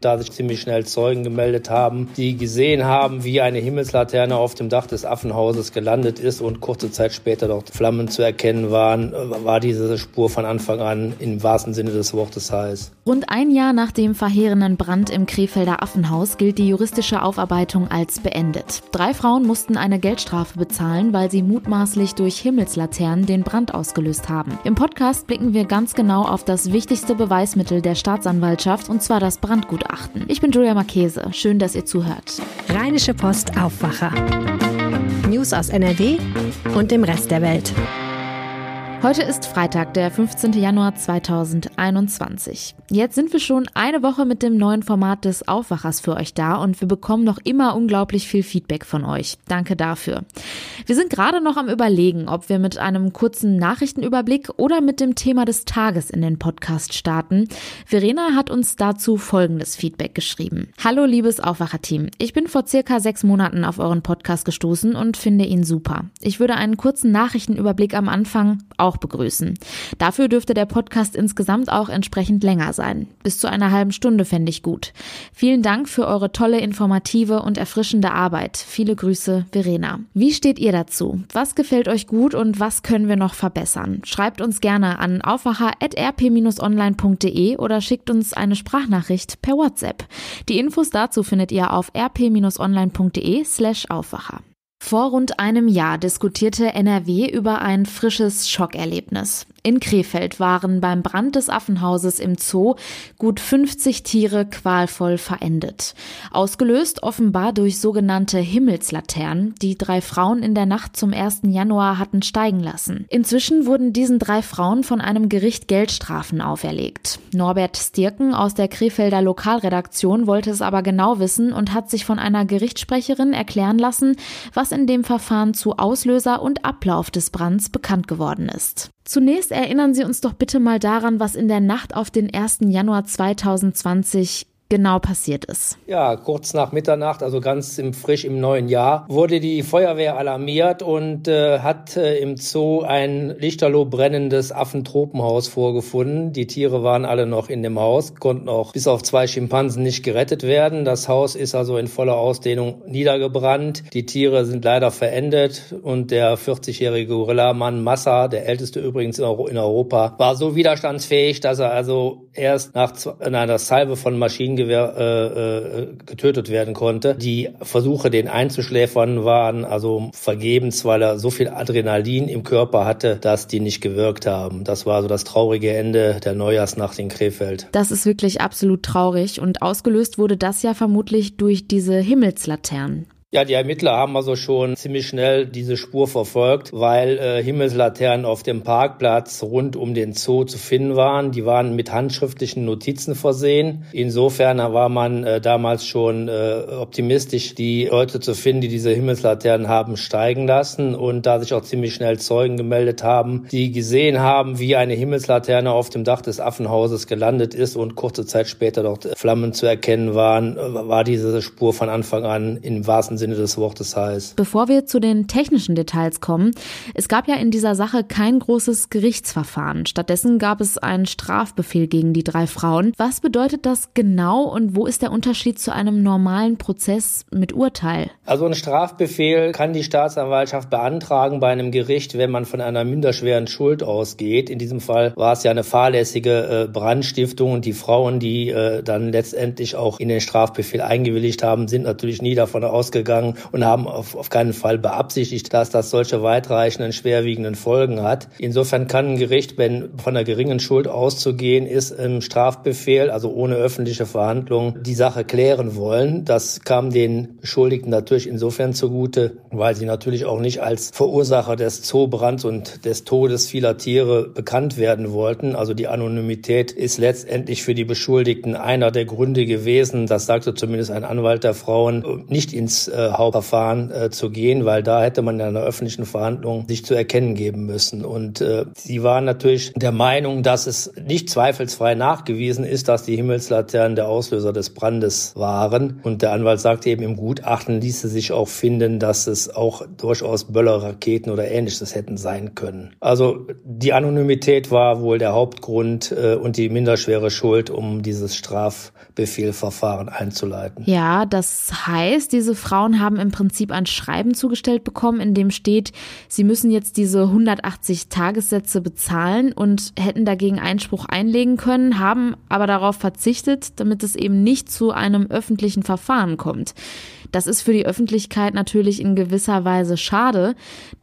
da sich ziemlich schnell Zeugen gemeldet haben, die gesehen haben, wie eine Himmelslaterne auf dem Dach des Affenhauses gelandet ist und kurze Zeit später dort Flammen zu erkennen waren, war diese Spur von Anfang an im wahrsten Sinne des Wortes heiß. Rund ein Jahr nach dem verheerenden Brand im Krefelder Affenhaus gilt die juristische Aufarbeitung als beendet. Drei Frauen mussten eine Geldstrafe bezahlen, weil sie mutmaßlich durch Himmelslaternen den Brand ausgelöst haben. Im Podcast blicken wir ganz genau auf das wichtigste Beweismittel der Staatsanwaltschaft, und zwar das Brandgutachten beachten. Ich bin Julia Marchese. Schön, dass ihr zuhört. Rheinische Post Aufwacher. News aus NRW und dem Rest der Welt. Heute ist Freitag, der 15. Januar 2021. Jetzt sind wir schon eine Woche mit dem neuen Format des Aufwachers für euch da und wir bekommen noch immer unglaublich viel Feedback von euch. Danke dafür. Wir sind gerade noch am Überlegen, ob wir mit einem kurzen Nachrichtenüberblick oder mit dem Thema des Tages in den Podcast starten. Verena hat uns dazu folgendes Feedback geschrieben. Hallo liebes Aufwacherteam. Ich bin vor circa sechs Monaten auf euren Podcast gestoßen und finde ihn super. Ich würde einen kurzen Nachrichtenüberblick am Anfang auch begrüßen. Dafür dürfte der Podcast insgesamt auch entsprechend länger sein. Bis zu einer halben Stunde fände ich gut. Vielen Dank für eure tolle, informative und erfrischende Arbeit. Viele Grüße, Verena. Wie steht ihr dazu? Was gefällt euch gut und was können wir noch verbessern? Schreibt uns gerne an aufwacher.rp-online.de oder schickt uns eine Sprachnachricht per WhatsApp. Die Infos dazu findet ihr auf rp-online.de slash Aufwacher. Vor rund einem Jahr diskutierte NRW über ein frisches Schockerlebnis. In Krefeld waren beim Brand des Affenhauses im Zoo gut 50 Tiere qualvoll verendet. Ausgelöst offenbar durch sogenannte Himmelslaternen, die drei Frauen in der Nacht zum 1. Januar hatten steigen lassen. Inzwischen wurden diesen drei Frauen von einem Gericht Geldstrafen auferlegt. Norbert Stirken aus der Krefelder Lokalredaktion wollte es aber genau wissen und hat sich von einer Gerichtssprecherin erklären lassen, was in dem Verfahren zu Auslöser und Ablauf des Brands bekannt geworden ist. Zunächst erinnern Sie uns doch bitte mal daran, was in der Nacht auf den 1. Januar 2020 genau passiert ist. Ja, kurz nach Mitternacht, also ganz im, frisch im neuen Jahr, wurde die Feuerwehr alarmiert und äh, hat äh, im Zoo ein lichterloh brennendes Affentropenhaus vorgefunden. Die Tiere waren alle noch in dem Haus, konnten auch bis auf zwei Schimpansen nicht gerettet werden. Das Haus ist also in voller Ausdehnung niedergebrannt. Die Tiere sind leider verendet und der 40-jährige Gorillamann Massa, der älteste übrigens in Europa, war so widerstandsfähig, dass er also erst nach einer Salve von Maschinen äh, äh, getötet werden konnte. Die Versuche, den einzuschläfern, waren also vergebens, weil er so viel Adrenalin im Körper hatte, dass die nicht gewirkt haben. Das war so das traurige Ende der Neujahrsnacht in Krefeld. Das ist wirklich absolut traurig und ausgelöst wurde das ja vermutlich durch diese Himmelslaternen. Ja, die Ermittler haben also schon ziemlich schnell diese Spur verfolgt, weil äh, Himmelslaternen auf dem Parkplatz rund um den Zoo zu finden waren. Die waren mit handschriftlichen Notizen versehen. Insofern war man äh, damals schon äh, optimistisch, die Leute zu finden, die diese Himmelslaternen haben steigen lassen. Und da sich auch ziemlich schnell Zeugen gemeldet haben, die gesehen haben, wie eine Himmelslaterne auf dem Dach des Affenhauses gelandet ist und kurze Zeit später dort Flammen zu erkennen waren, war diese Spur von Anfang an im wahrsten Sinne des Wortes heißt. Bevor wir zu den technischen Details kommen, es gab ja in dieser Sache kein großes Gerichtsverfahren. Stattdessen gab es einen Strafbefehl gegen die drei Frauen. Was bedeutet das genau und wo ist der Unterschied zu einem normalen Prozess mit Urteil? Also ein Strafbefehl kann die Staatsanwaltschaft beantragen bei einem Gericht, wenn man von einer minderschweren Schuld ausgeht. In diesem Fall war es ja eine fahrlässige äh, Brandstiftung und die Frauen, die äh, dann letztendlich auch in den Strafbefehl eingewilligt haben, sind natürlich nie davon ausgegangen, gegangen und haben auf, auf keinen Fall beabsichtigt, dass das solche weitreichenden, schwerwiegenden Folgen hat. Insofern kann ein Gericht, wenn von einer geringen Schuld auszugehen ist, im Strafbefehl, also ohne öffentliche Verhandlung, die Sache klären wollen. Das kam den Beschuldigten natürlich insofern zugute, weil sie natürlich auch nicht als Verursacher des Zoobrands und des Todes vieler Tiere bekannt werden wollten. Also die Anonymität ist letztendlich für die Beschuldigten einer der Gründe gewesen, das sagte zumindest ein Anwalt der Frauen, nicht ins äh, Hauptverfahren äh, zu gehen, weil da hätte man in einer öffentlichen Verhandlung sich zu erkennen geben müssen. Und äh, sie waren natürlich der Meinung, dass es nicht zweifelsfrei nachgewiesen ist, dass die Himmelslaternen der Auslöser des Brandes waren. Und der Anwalt sagte eben, im Gutachten ließe sich auch finden, dass es auch durchaus Böllerraketen oder ähnliches hätten sein können. Also die Anonymität war wohl der Hauptgrund äh, und die minderschwere Schuld, um dieses Strafbefehlverfahren einzuleiten. Ja, das heißt, diese Frauen haben im Prinzip ein Schreiben zugestellt bekommen, in dem steht, sie müssen jetzt diese 180 Tagessätze bezahlen und hätten dagegen Einspruch einlegen können, haben aber darauf verzichtet, damit es eben nicht zu einem öffentlichen Verfahren kommt. Das ist für die Öffentlichkeit natürlich in gewisser Weise schade,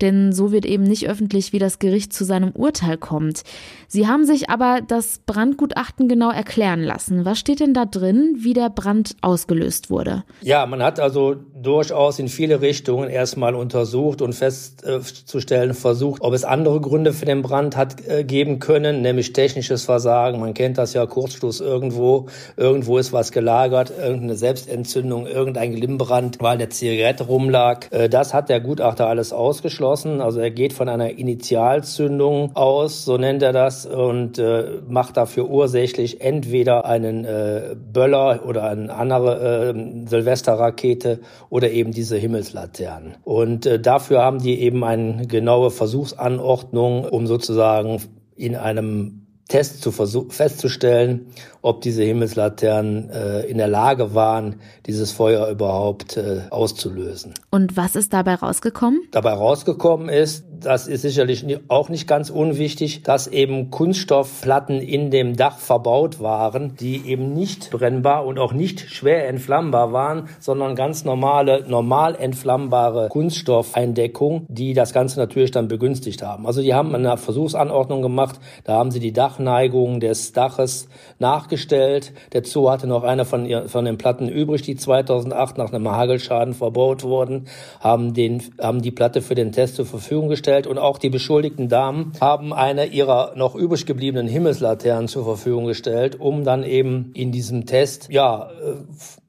denn so wird eben nicht öffentlich, wie das Gericht zu seinem Urteil kommt. Sie haben sich aber das Brandgutachten genau erklären lassen. Was steht denn da drin, wie der Brand ausgelöst wurde? Ja, man hat also durchaus in viele Richtungen erstmal untersucht und festzustellen versucht, ob es andere Gründe für den Brand hat äh, geben können, nämlich technisches Versagen. Man kennt das ja, Kurzschluss irgendwo, irgendwo ist was gelagert, irgendeine Selbstentzündung, irgendein Glimmbrand Weil der Zigarette rumlag. Äh, das hat der Gutachter alles ausgeschlossen. Also er geht von einer Initialzündung aus, so nennt er das, und äh, macht dafür ursächlich entweder einen äh, Böller oder eine andere äh, Silvesterrakete oder eben diese Himmelslaternen. Und äh, dafür haben die eben eine genaue Versuchsanordnung, um sozusagen in einem Test zu festzustellen, ob diese Himmelslaternen äh, in der Lage waren, dieses Feuer überhaupt äh, auszulösen. Und was ist dabei rausgekommen? Dabei rausgekommen ist, das ist sicherlich auch nicht ganz unwichtig, dass eben Kunststoffplatten in dem Dach verbaut waren, die eben nicht brennbar und auch nicht schwer entflammbar waren, sondern ganz normale, normal entflammbare Kunststoffeindeckung, die das Ganze natürlich dann begünstigt haben. Also die haben eine Versuchsanordnung gemacht, da haben sie die Dachneigung des Daches nachgestellt. Der Zoo hatte noch eine von, ihr, von den Platten übrig, die 2008 nach einem Hagelschaden verbaut wurden, haben, den, haben die Platte für den Test zur Verfügung gestellt gestellt und auch die beschuldigten Damen haben eine ihrer noch übrig gebliebenen Himmelslaternen zur Verfügung gestellt, um dann eben in diesem Test, ja, äh,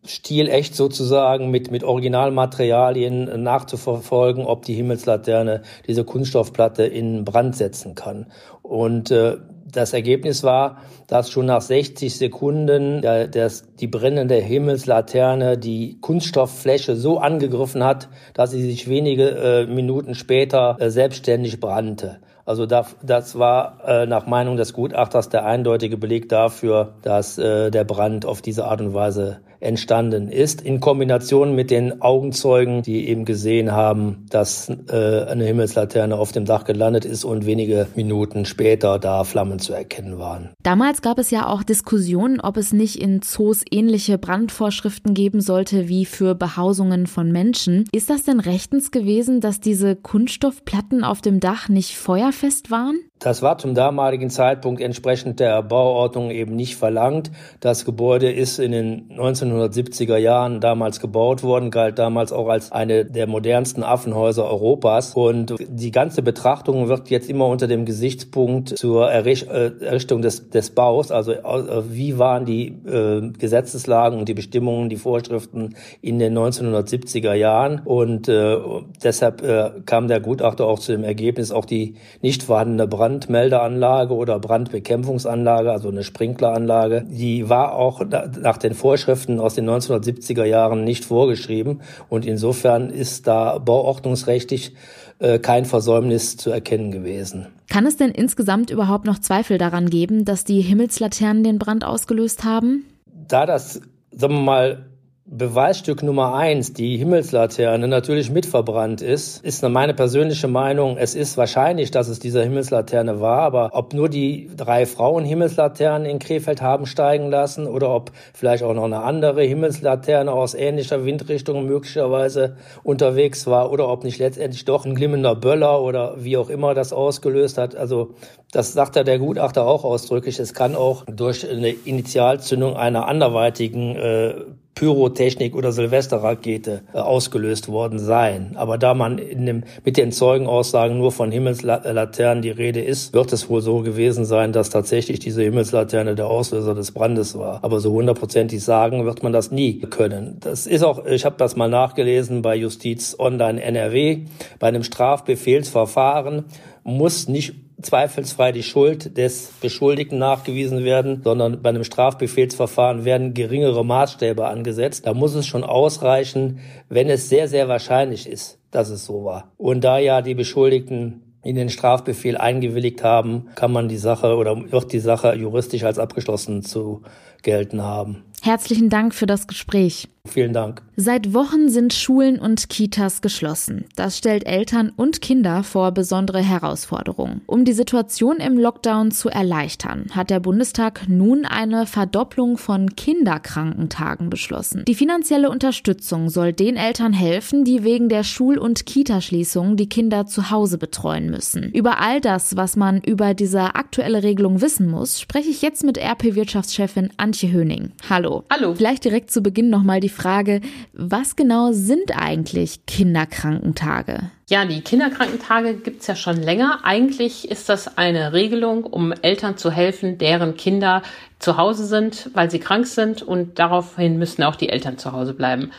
stilecht sozusagen mit, mit Originalmaterialien nachzuverfolgen, ob die Himmelslaterne diese Kunststoffplatte in Brand setzen kann. Und äh, das Ergebnis war, dass schon nach 60 Sekunden der, der, die brennende Himmelslaterne die Kunststofffläche so angegriffen hat, dass sie sich wenige äh, Minuten später äh, selbstständig brannte. Also das, das war äh, nach Meinung des Gutachters der eindeutige Beleg dafür, dass äh, der Brand auf diese Art und Weise entstanden ist, in Kombination mit den Augenzeugen, die eben gesehen haben, dass äh, eine Himmelslaterne auf dem Dach gelandet ist und wenige Minuten später da Flammen zu erkennen waren. Damals gab es ja auch Diskussionen, ob es nicht in Zoos ähnliche Brandvorschriften geben sollte wie für Behausungen von Menschen. Ist das denn rechtens gewesen, dass diese Kunststoffplatten auf dem Dach nicht feuerfest waren? Das war zum damaligen Zeitpunkt entsprechend der Bauordnung eben nicht verlangt. Das Gebäude ist in den 1970er Jahren damals gebaut worden, galt damals auch als eine der modernsten Affenhäuser Europas. Und die ganze Betrachtung wird jetzt immer unter dem Gesichtspunkt zur äh, Errichtung des, des Baus, also äh, wie waren die äh, Gesetzeslagen und die Bestimmungen, die Vorschriften in den 1970er Jahren. Und äh, deshalb äh, kam der Gutachter auch zu dem Ergebnis, auch die nicht vorhandene Brand Brandmeldeanlage oder Brandbekämpfungsanlage, also eine Sprinkleranlage. Die war auch nach den Vorschriften aus den 1970er Jahren nicht vorgeschrieben und insofern ist da bauordnungsrechtlich äh, kein Versäumnis zu erkennen gewesen. Kann es denn insgesamt überhaupt noch Zweifel daran geben, dass die Himmelslaternen den Brand ausgelöst haben? Da das, sagen wir mal, Beweisstück Nummer eins, die Himmelslaterne, natürlich mitverbrannt ist, ist meine persönliche Meinung, es ist wahrscheinlich, dass es diese Himmelslaterne war, aber ob nur die drei Frauen Himmelslaternen in Krefeld haben steigen lassen oder ob vielleicht auch noch eine andere Himmelslaterne aus ähnlicher Windrichtung möglicherweise unterwegs war oder ob nicht letztendlich doch ein glimmender Böller oder wie auch immer das ausgelöst hat. Also das sagt ja der Gutachter auch ausdrücklich. Es kann auch durch eine Initialzündung einer anderweitigen äh, Pyrotechnik oder Silvesterrakete äh, ausgelöst worden sein. Aber da man dem, mit den Zeugenaussagen nur von Himmelslaternen die Rede ist, wird es wohl so gewesen sein, dass tatsächlich diese Himmelslaterne der Auslöser des Brandes war. Aber so hundertprozentig sagen wird man das nie können. Das ist auch, ich habe das mal nachgelesen bei Justiz Online NRW, bei einem Strafbefehlsverfahren muss nicht zweifelsfrei die Schuld des Beschuldigten nachgewiesen werden, sondern bei einem Strafbefehlsverfahren werden geringere Maßstäbe angesetzt. Da muss es schon ausreichen, wenn es sehr, sehr wahrscheinlich ist, dass es so war. Und da ja die Beschuldigten in den Strafbefehl eingewilligt haben, kann man die Sache oder wird die Sache juristisch als abgeschlossen zu gelten haben. Herzlichen Dank für das Gespräch. Vielen Dank. Seit Wochen sind Schulen und Kitas geschlossen. Das stellt Eltern und Kinder vor besondere Herausforderungen. Um die Situation im Lockdown zu erleichtern, hat der Bundestag nun eine Verdopplung von Kinderkrankentagen beschlossen. Die finanzielle Unterstützung soll den Eltern helfen, die wegen der Schul- und Kitaschließung die Kinder zu Hause betreuen müssen. Über all das, was man über diese aktuelle Regelung wissen muss, spreche ich jetzt mit RP-Wirtschaftschefin Antje Höning. Hallo. Hallo. Vielleicht direkt zu Beginn nochmal die Frage, was genau sind eigentlich Kinderkrankentage? Ja, die Kinderkrankentage gibt's ja schon länger. Eigentlich ist das eine Regelung, um Eltern zu helfen, deren Kinder zu Hause sind, weil sie krank sind und daraufhin müssen auch die Eltern zu Hause bleiben.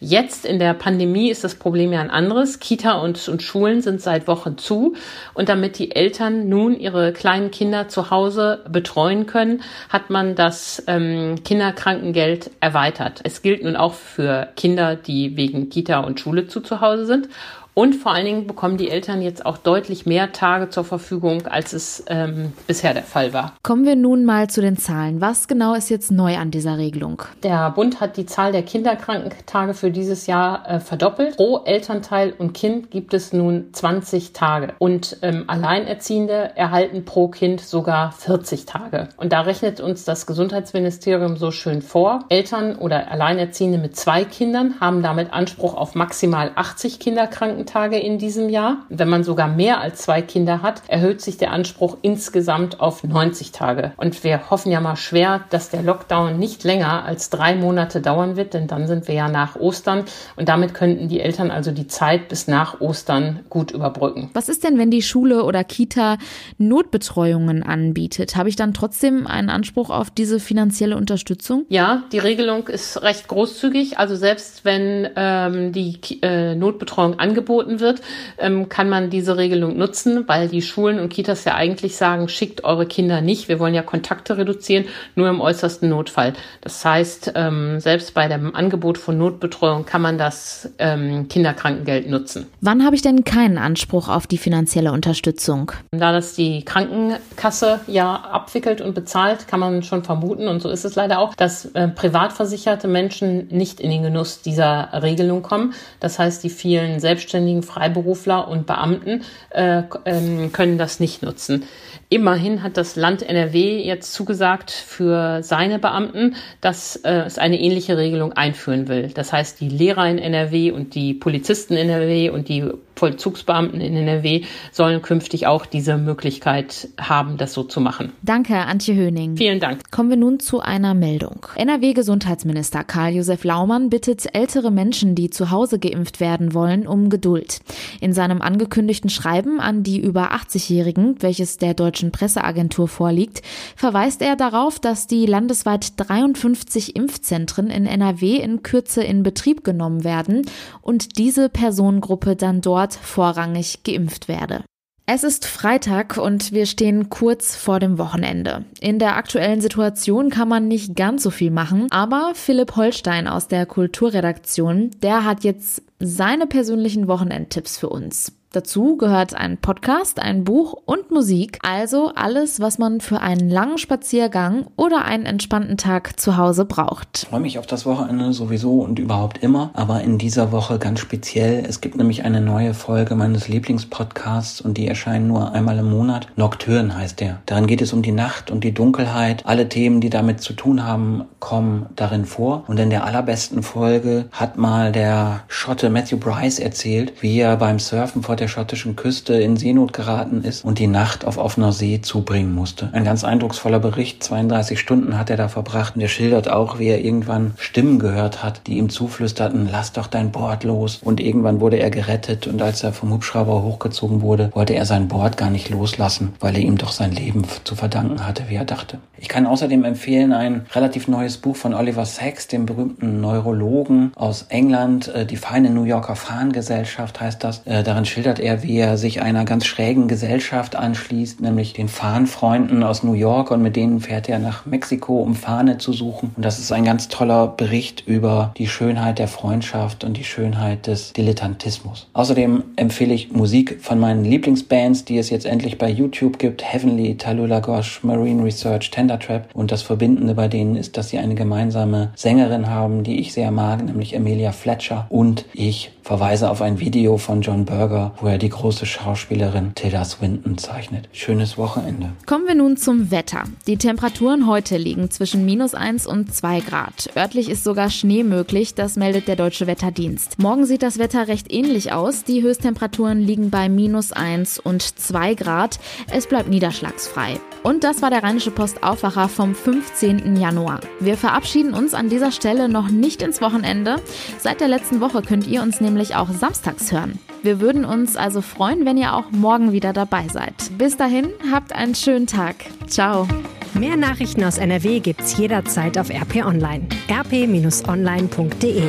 Jetzt in der Pandemie ist das Problem ja ein anderes. Kita und, und Schulen sind seit Wochen zu. Und damit die Eltern nun ihre kleinen Kinder zu Hause betreuen können, hat man das ähm, Kinderkrankengeld erweitert. Es gilt nun auch für Kinder, die wegen Kita und Schule zu zu Hause sind. Und vor allen Dingen bekommen die Eltern jetzt auch deutlich mehr Tage zur Verfügung, als es ähm, bisher der Fall war. Kommen wir nun mal zu den Zahlen. Was genau ist jetzt neu an dieser Regelung? Der Bund hat die Zahl der Kinderkrankentage für dieses Jahr äh, verdoppelt. Pro Elternteil und Kind gibt es nun 20 Tage. Und ähm, Alleinerziehende erhalten pro Kind sogar 40 Tage. Und da rechnet uns das Gesundheitsministerium so schön vor. Eltern oder Alleinerziehende mit zwei Kindern haben damit Anspruch auf maximal 80 Kinderkrankentage Krankentage in diesem Jahr. Wenn man sogar mehr als zwei Kinder hat, erhöht sich der Anspruch insgesamt auf 90 Tage. Und wir hoffen ja mal schwer, dass der Lockdown nicht länger als drei Monate dauern wird, denn dann sind wir ja nach Ostern und damit könnten die Eltern also die Zeit bis nach Ostern gut überbrücken. Was ist denn, wenn die Schule oder Kita Notbetreuungen anbietet? Habe ich dann trotzdem einen Anspruch auf diese finanzielle Unterstützung? Ja, die Regelung ist recht großzügig. Also selbst wenn ähm, die äh, Notbetreuung angeboten angeboten wird, ähm, kann man diese Regelung nutzen, weil die Schulen und Kitas ja eigentlich sagen, schickt eure Kinder nicht. Wir wollen ja Kontakte reduzieren, nur im äußersten Notfall. Das heißt, ähm, selbst bei dem Angebot von Notbetreuung kann man das ähm, Kinderkrankengeld nutzen. Wann habe ich denn keinen Anspruch auf die finanzielle Unterstützung? Da das die Krankenkasse ja abwickelt und bezahlt, kann man schon vermuten, und so ist es leider auch, dass äh, privatversicherte Menschen nicht in den Genuss dieser Regelung kommen. Das heißt, die vielen Selbstständigen selbstständigen Freiberufler und Beamten äh, ähm, können das nicht nutzen. Immerhin hat das Land NRW jetzt zugesagt für seine Beamten, dass äh, es eine ähnliche Regelung einführen will. Das heißt, die Lehrer in NRW und die Polizisten in NRW und die Vollzugsbeamten in NRW sollen künftig auch diese Möglichkeit haben, das so zu machen. Danke, Antje Höning. Vielen Dank. Kommen wir nun zu einer Meldung. NRW-Gesundheitsminister Karl-Josef Laumann bittet ältere Menschen, die zu Hause geimpft werden wollen, um Geduld. In seinem angekündigten Schreiben an die über 80-Jährigen, welches der deutschen Presseagentur vorliegt, verweist er darauf, dass die landesweit 53 Impfzentren in NRW in Kürze in Betrieb genommen werden und diese Personengruppe dann dort vorrangig geimpft werde. Es ist Freitag und wir stehen kurz vor dem Wochenende. In der aktuellen Situation kann man nicht ganz so viel machen, aber Philipp Holstein aus der Kulturredaktion, der hat jetzt seine persönlichen Wochenendtipps für uns. Dazu gehört ein Podcast, ein Buch und Musik, also alles, was man für einen langen Spaziergang oder einen entspannten Tag zu Hause braucht. Ich freue mich auf das Wochenende sowieso und überhaupt immer, aber in dieser Woche ganz speziell. Es gibt nämlich eine neue Folge meines Lieblingspodcasts und die erscheint nur einmal im Monat. Nocturne heißt der. Darin geht es um die Nacht und die Dunkelheit. Alle Themen, die damit zu tun haben, kommen darin vor. Und in der allerbesten Folge hat mal der Schotte Matthew Bryce erzählt, wie er beim Surfen vor der der schottischen Küste in Seenot geraten ist und die Nacht auf offener See zubringen musste. Ein ganz eindrucksvoller Bericht. 32 Stunden hat er da verbracht und er schildert auch, wie er irgendwann Stimmen gehört hat, die ihm zuflüsterten, lass doch dein Board los. Und irgendwann wurde er gerettet und als er vom Hubschrauber hochgezogen wurde, wollte er sein Board gar nicht loslassen, weil er ihm doch sein Leben zu verdanken hatte, wie er dachte. Ich kann außerdem empfehlen ein relativ neues Buch von Oliver Sacks, dem berühmten Neurologen aus England, äh, die feine New Yorker Fahnengesellschaft heißt das. Äh, darin schildert er, wie er sich einer ganz schrägen Gesellschaft anschließt, nämlich den Fahnenfreunden aus New York und mit denen fährt er nach Mexiko, um Fahne zu suchen. Und das ist ein ganz toller Bericht über die Schönheit der Freundschaft und die Schönheit des Dilettantismus. Außerdem empfehle ich Musik von meinen Lieblingsbands, die es jetzt endlich bei YouTube gibt. Heavenly, Talula Gosh, Marine Research, Tender Trap. Und das Verbindende bei denen ist, dass sie eine gemeinsame Sängerin haben, die ich sehr mag, nämlich Amelia Fletcher. Und ich verweise auf ein Video von John Berger, wo er die große Schauspielerin Tilda Swinton zeichnet. Schönes Wochenende. Kommen wir nun zum Wetter. Die Temperaturen heute liegen zwischen minus 1 und 2 Grad. Örtlich ist sogar Schnee möglich, das meldet der Deutsche Wetterdienst. Morgen sieht das Wetter recht ähnlich aus. Die Höchsttemperaturen liegen bei minus 1 und 2 Grad. Es bleibt niederschlagsfrei. Und das war der Rheinische Post Aufwacher vom 15. Januar. Wir verabschieden uns an dieser Stelle noch nicht ins Wochenende. Seit der letzten Woche könnt ihr uns nämlich auch samstags hören. Wir würden uns also freuen, wenn ihr auch morgen wieder dabei seid. Bis dahin, habt einen schönen Tag. Ciao. Mehr Nachrichten aus NRW gibt's jederzeit auf RP Online. rp-online.de